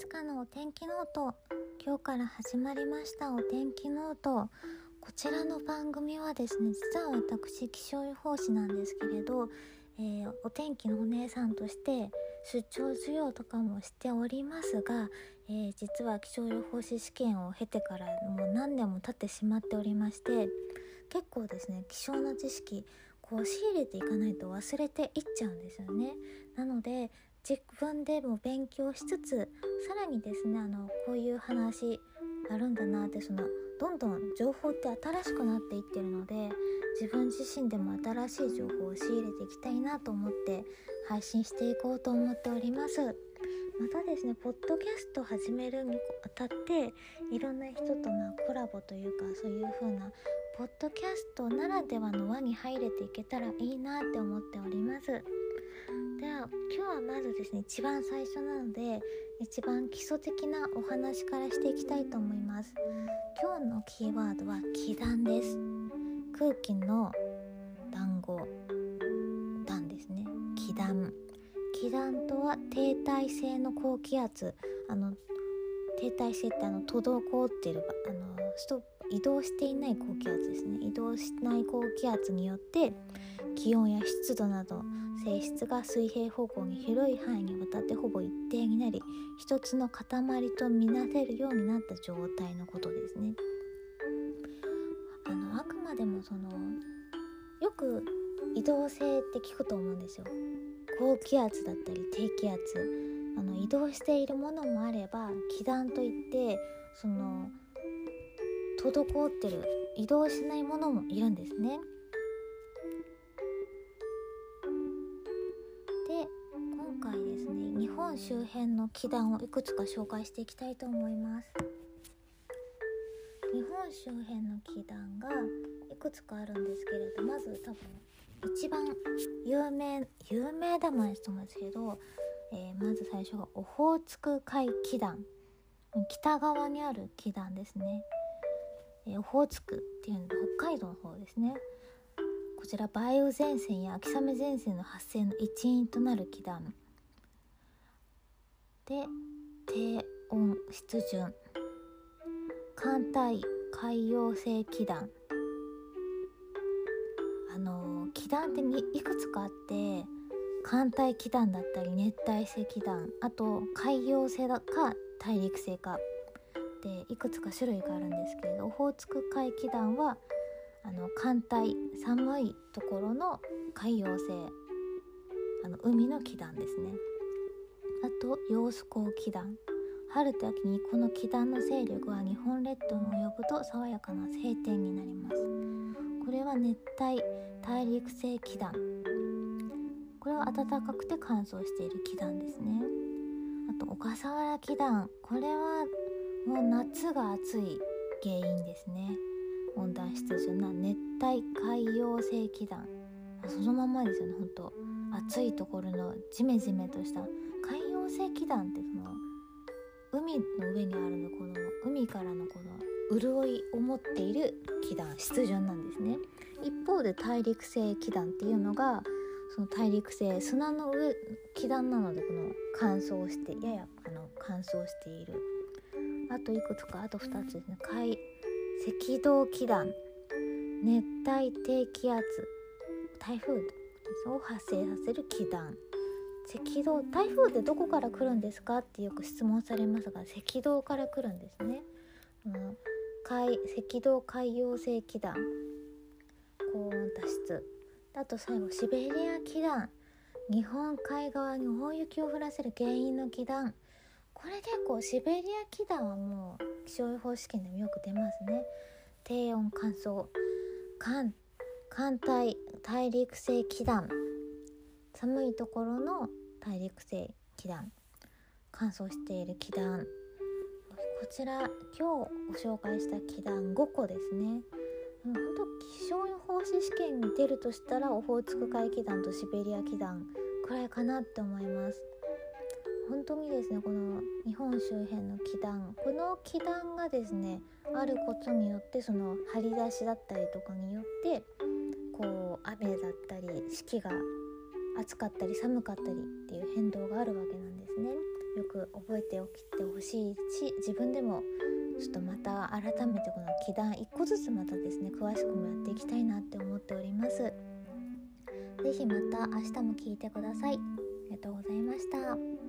つかのお天気ノート今日から始まりましたお天気ノートこちらの番組はですね実は私気象予報士なんですけれど、えー、お天気のお姉さんとして出張授業とかもしておりますが、えー、実は気象予報士試験を経てからもう何年も経ってしまっておりまして結構ですね気象の知識こう仕入れていかないと忘れていっちゃうんですよね。なので自分でも勉強しつつさらにですねあのこういう話あるんだなってそのどんどん情報って新しくなっていってるので自分自身でも新しい情報を仕入れていきたいなと思って配信していこうと思っております。またですねポッドキャスト始めるにあたっていろんな人とまコラボというかそういう風なポッドキャストならではの輪に入れていけたらいいなって思っております。では今日はまずですね一番最初なので一番基礎的なお話からしていきたいと思います。今日のキーワードは気団です。空気の団子団ですね。気団。気団とは停滞性の高気圧。あの停滞性ってあの滞ってるあのストップ。移動していない高気圧ですね移動しない高気圧によって気温や湿度など性質が水平方向に広い範囲にわたってほぼ一定になり一つの塊とみなせるようになった状態のことですね。あのあくまでもそのよく移動性って聞くと思うんですよ。高気圧だったり低気圧あの移動しているものもあれば気団といってその滞ってる移動しないものもいるんですね。で今回ですね日本周辺の気団をいくつか紹介していきたいと思います。日本周辺の気団がいくつかあるんですけれどまず多分一番有名有名だもんですと思うんですけど、えー、まず最初がオホーツク海気団北側にある気団ですね。えオホーツクっていうの北海道の方ですね。こちら梅雨前線や秋雨前線の発生の一因となる気団。で低温湿潤。寒帯海洋性気団。あの気団ってにいくつかあって寒帯気団だったり熱帯性気団。あと海洋性だか大陸性か。っていくつか種類があるんですけれどオホーツク海気団はあの寒帯寒いところの海洋性あの海の気団ですね。あと揚子江気団。春と秋にこの気団の勢力は日本列島に及ぶと爽やかな晴天になります。これは熱帯大陸性気団。これは暖かくて乾燥している気団ですね。あと小笠原気団。これはもう夏が暑い原因ですね。温暖湿潤な熱帯海洋性気団。そのままですよねほんと暑いところのジメジメとした。海洋性気団ってその海の上にあるのこの海からのこの潤いを持っている気団湿潤なんですね。一方で大陸性気団っていうのがその大陸性砂の上気団なのでこの乾燥してややあの乾燥しているあといくつかあと2つ。ですね海赤道気団。熱帯低気圧。台風を発生させる気団。赤道台風ってどこから来るんですかってよく質問されますが赤道から来るんですね、うん、海赤道海洋性気団。高温多湿。あと最後シベリア気団。日本海側に大雪を降らせる原因の気団。これ結構シベリア気団はもう気象予報試験でもよく出ますね。低温乾燥寒寒帯大陸性気団。寒いところの大陸性気団。乾燥している気団。こちら今日ご紹介した気団5個ですね。本当気象予報士試験に出るとしたらオホーツク海気団とシベリア気団くらいかなって思います。本当にですねこの日本周辺の気団この気団がですねあることによってその張り出しだったりとかによってこう雨だったり四季が暑かったり寒かったりっていう変動があるわけなんですねよく覚えておきてほしいし自分でもちょっとまた改めてこの祈願1個ずつまたですね詳しくもやっていきたいなって思っております。是非また明日も聞いてください。ありがとうございました。